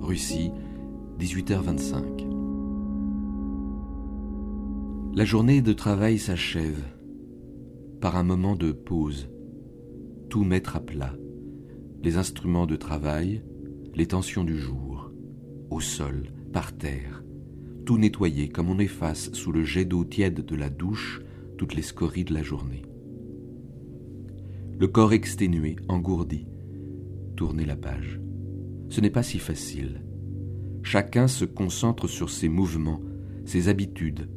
Russie, 18h25. La journée de travail s'achève par un moment de pause, tout mettre à plat, les instruments de travail, les tensions du jour, au sol, par terre, tout nettoyer comme on efface sous le jet d'eau tiède de la douche toutes les scories de la journée. Le corps exténué, engourdi, tourner la page. Ce n'est pas si facile. Chacun se concentre sur ses mouvements, ses habitudes,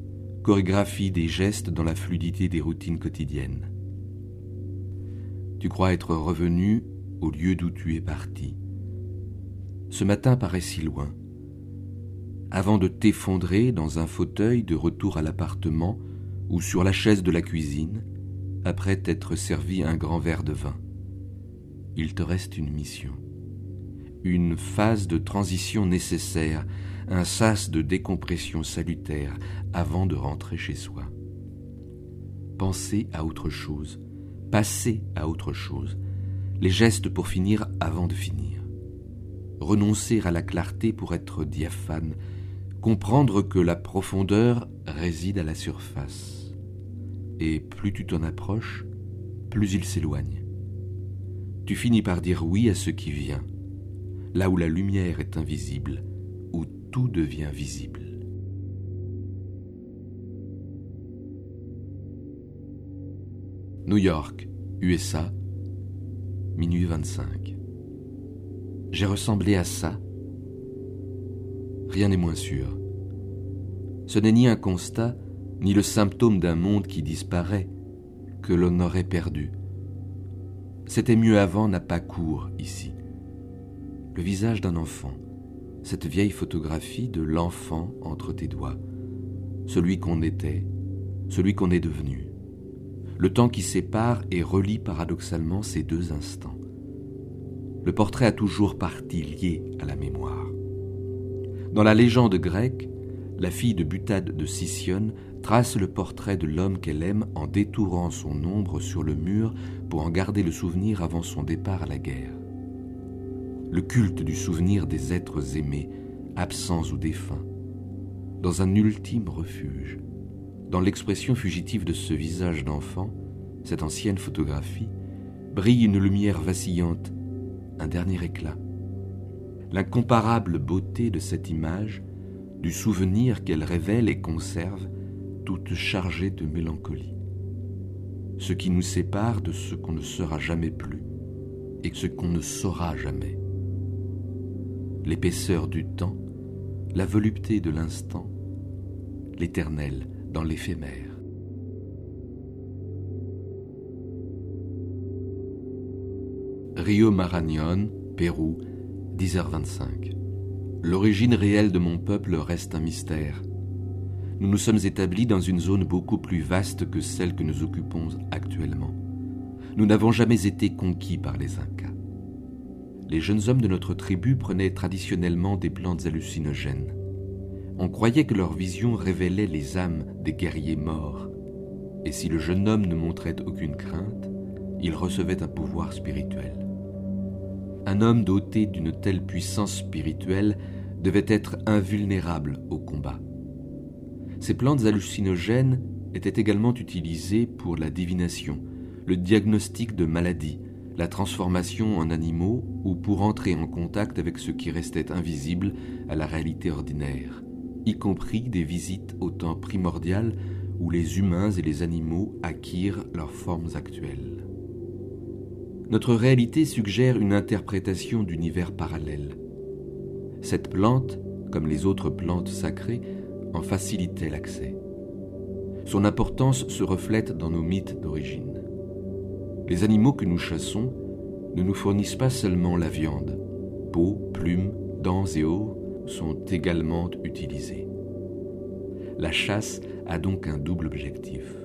chorégraphie des gestes dans la fluidité des routines quotidiennes. Tu crois être revenu au lieu d'où tu es parti. Ce matin paraît si loin. Avant de t'effondrer dans un fauteuil de retour à l'appartement ou sur la chaise de la cuisine, après t'être servi un grand verre de vin. Il te reste une mission, une phase de transition nécessaire un sas de décompression salutaire avant de rentrer chez soi. Penser à autre chose, passer à autre chose, les gestes pour finir avant de finir. Renoncer à la clarté pour être diaphane, comprendre que la profondeur réside à la surface. Et plus tu t'en approches, plus il s'éloigne. Tu finis par dire oui à ce qui vient, là où la lumière est invisible, tout devient visible. New York, USA, minuit 25. J'ai ressemblé à ça Rien n'est moins sûr. Ce n'est ni un constat, ni le symptôme d'un monde qui disparaît, que l'on aurait perdu. C'était mieux avant n'a pas cours ici. Le visage d'un enfant, cette vieille photographie de l'enfant entre tes doigts, celui qu'on était, celui qu'on est devenu, le temps qui sépare et relie paradoxalement ces deux instants. Le portrait a toujours partie liée à la mémoire. Dans la légende grecque, la fille de Butade de Sicyone trace le portrait de l'homme qu'elle aime en détourant son ombre sur le mur pour en garder le souvenir avant son départ à la guerre le culte du souvenir des êtres aimés, absents ou défunts, dans un ultime refuge. Dans l'expression fugitive de ce visage d'enfant, cette ancienne photographie, brille une lumière vacillante, un dernier éclat. L'incomparable beauté de cette image, du souvenir qu'elle révèle et conserve, toute chargée de mélancolie. Ce qui nous sépare de ce qu'on ne sera jamais plus et ce qu'on ne saura jamais l'épaisseur du temps, la volupté de l'instant, l'éternel dans l'éphémère. Rio Marañón, Pérou, 10h25. L'origine réelle de mon peuple reste un mystère. Nous nous sommes établis dans une zone beaucoup plus vaste que celle que nous occupons actuellement. Nous n'avons jamais été conquis par les Incas les jeunes hommes de notre tribu prenaient traditionnellement des plantes hallucinogènes. On croyait que leur vision révélait les âmes des guerriers morts, et si le jeune homme ne montrait aucune crainte, il recevait un pouvoir spirituel. Un homme doté d'une telle puissance spirituelle devait être invulnérable au combat. Ces plantes hallucinogènes étaient également utilisées pour la divination, le diagnostic de maladies, la transformation en animaux ou pour entrer en contact avec ce qui restait invisible à la réalité ordinaire, y compris des visites au temps primordial où les humains et les animaux acquirent leurs formes actuelles. Notre réalité suggère une interprétation d'univers parallèle. Cette plante, comme les autres plantes sacrées, en facilitait l'accès. Son importance se reflète dans nos mythes d'origine. Les animaux que nous chassons ne nous fournissent pas seulement la viande. Peau, plumes, dents et os sont également utilisés. La chasse a donc un double objectif.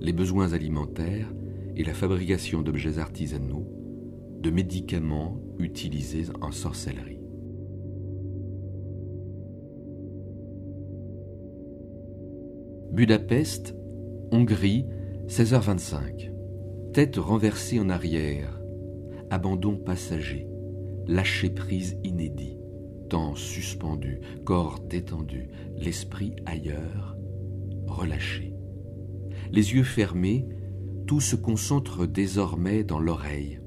Les besoins alimentaires et la fabrication d'objets artisanaux, de médicaments utilisés en sorcellerie. Budapest, Hongrie, 16h25. Tête renversée en arrière, abandon passager, lâcher prise inédit, temps suspendu, corps détendu, l'esprit ailleurs, relâché. Les yeux fermés, tout se concentre désormais dans l'oreille.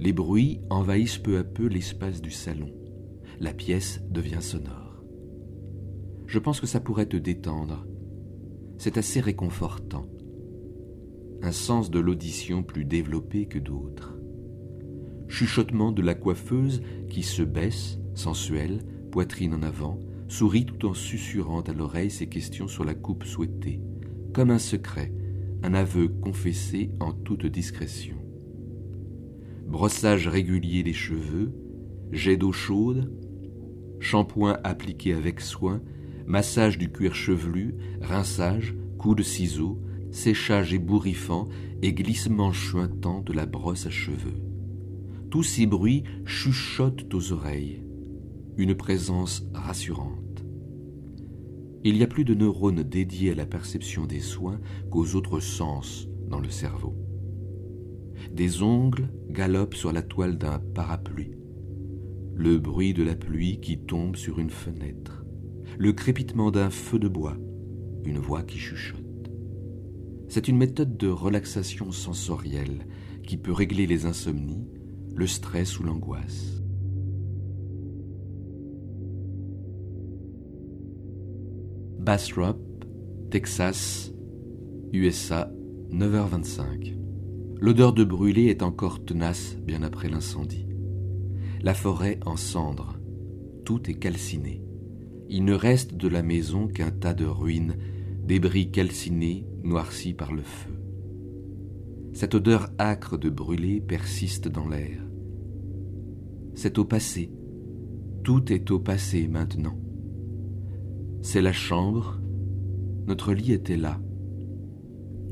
Les bruits envahissent peu à peu l'espace du salon. La pièce devient sonore. Je pense que ça pourrait te détendre. C'est assez réconfortant. Sens de l'audition plus développé que d'autres. Chuchotement de la coiffeuse qui se baisse, sensuelle, poitrine en avant, sourit tout en susurrant à l'oreille ses questions sur la coupe souhaitée, comme un secret, un aveu confessé en toute discrétion. Brossage régulier des cheveux, jet d'eau chaude, shampoing appliqué avec soin, massage du cuir chevelu, rinçage, coup de ciseaux, séchage ébouriffant et glissement chuintant de la brosse à cheveux. Tous ces bruits chuchotent aux oreilles, une présence rassurante. Il y a plus de neurones dédiés à la perception des soins qu'aux autres sens dans le cerveau. Des ongles galopent sur la toile d'un parapluie. Le bruit de la pluie qui tombe sur une fenêtre. Le crépitement d'un feu de bois. Une voix qui chuchote. C'est une méthode de relaxation sensorielle qui peut régler les insomnies, le stress ou l'angoisse. Bastrop, Texas, USA, 9h25. L'odeur de brûlé est encore tenace bien après l'incendie. La forêt en cendres. Tout est calciné. Il ne reste de la maison qu'un tas de ruines, débris calcinés, noircis par le feu. Cette odeur âcre de brûlé persiste dans l'air. C'est au passé. Tout est au passé maintenant. C'est la chambre. Notre lit était là.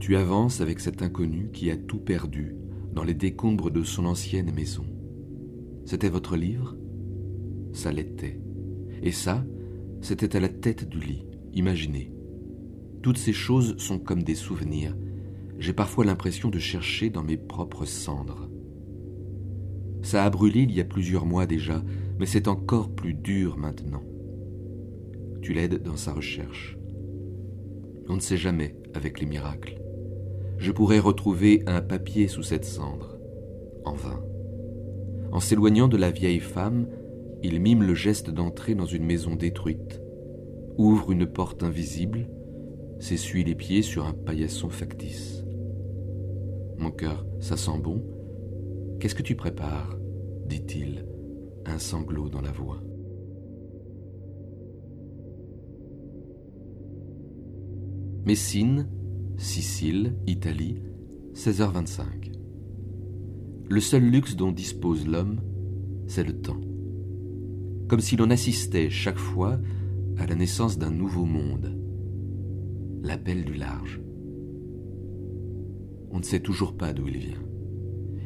Tu avances avec cet inconnu qui a tout perdu dans les décombres de son ancienne maison. C'était votre livre? Ça l'était. Et ça, c'était à la tête du lit. Imaginez. Toutes ces choses sont comme des souvenirs. J'ai parfois l'impression de chercher dans mes propres cendres. Ça a brûlé il y a plusieurs mois déjà, mais c'est encore plus dur maintenant tu l'aides dans sa recherche. On ne sait jamais avec les miracles. Je pourrais retrouver un papier sous cette cendre. En vain. En s'éloignant de la vieille femme, il mime le geste d'entrer dans une maison détruite, ouvre une porte invisible, s'essuie les pieds sur un paillasson factice. Mon cœur, ça sent bon. Qu'est-ce que tu prépares? dit-il, un sanglot dans la voix. Messine, Sicile, Italie, 16h25. Le seul luxe dont dispose l'homme, c'est le temps. Comme si l'on assistait chaque fois à la naissance d'un nouveau monde, l'appel du large. On ne sait toujours pas d'où il vient.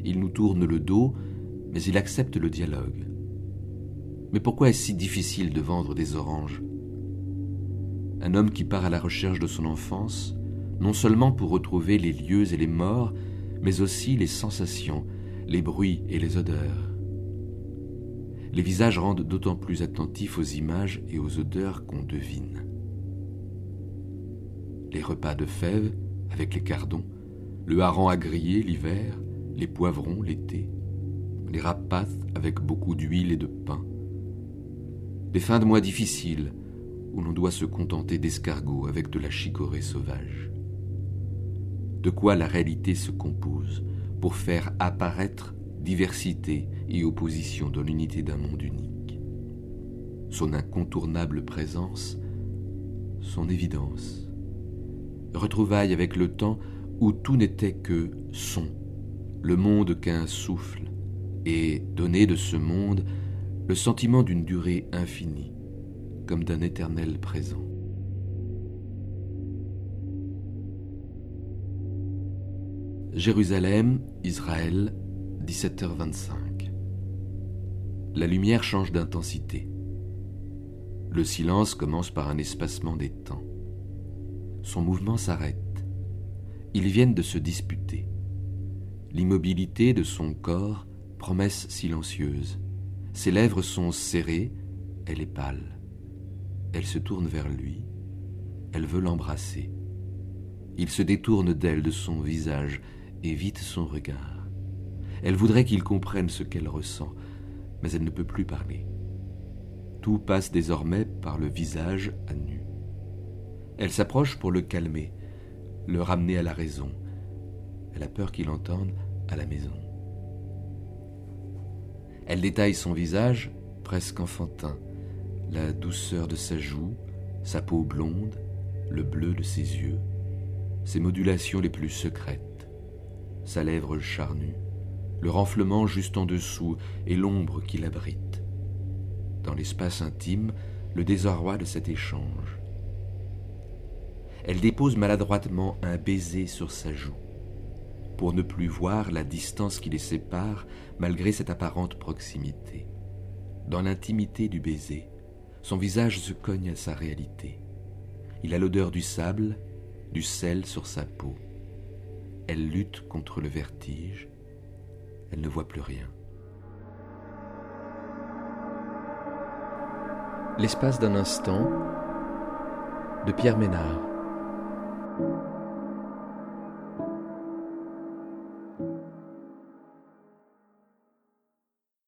Il nous tourne le dos, mais il accepte le dialogue. Mais pourquoi est-ce si difficile de vendre des oranges? Un homme qui part à la recherche de son enfance, non seulement pour retrouver les lieux et les morts, mais aussi les sensations, les bruits et les odeurs. Les visages rendent d'autant plus attentifs aux images et aux odeurs qu'on devine. Les repas de fèves avec les cardons, le hareng à griller l'hiver, les poivrons l'été, les rapaces avec beaucoup d'huile et de pain. Les fins de mois difficiles, où l'on doit se contenter d'escargots avec de la chicorée sauvage. De quoi la réalité se compose pour faire apparaître diversité et opposition dans l'unité d'un monde unique. Son incontournable présence, son évidence, retrouvailles avec le temps où tout n'était que son, le monde qu'un souffle, et donner de ce monde le sentiment d'une durée infinie, comme d'un éternel présent. Jérusalem, Israël, 17h25. La lumière change d'intensité. Le silence commence par un espacement des temps. Son mouvement s'arrête. Ils viennent de se disputer. L'immobilité de son corps, promesse silencieuse. Ses lèvres sont serrées, elle est pâle. Elle se tourne vers lui, elle veut l'embrasser. Il se détourne d'elle, de son visage, évite son regard. Elle voudrait qu'il comprenne ce qu'elle ressent, mais elle ne peut plus parler. Tout passe désormais par le visage à nu. Elle s'approche pour le calmer, le ramener à la raison. Elle a peur qu'il entende à la maison. Elle détaille son visage, presque enfantin, la douceur de sa joue, sa peau blonde, le bleu de ses yeux, ses modulations les plus secrètes sa lèvre charnue, le renflement juste en dessous et l'ombre qui l'abrite. Dans l'espace intime, le désarroi de cet échange. Elle dépose maladroitement un baiser sur sa joue, pour ne plus voir la distance qui les sépare malgré cette apparente proximité. Dans l'intimité du baiser, son visage se cogne à sa réalité. Il a l'odeur du sable, du sel sur sa peau. Elle lutte contre le vertige. Elle ne voit plus rien. L'espace d'un instant de Pierre Ménard.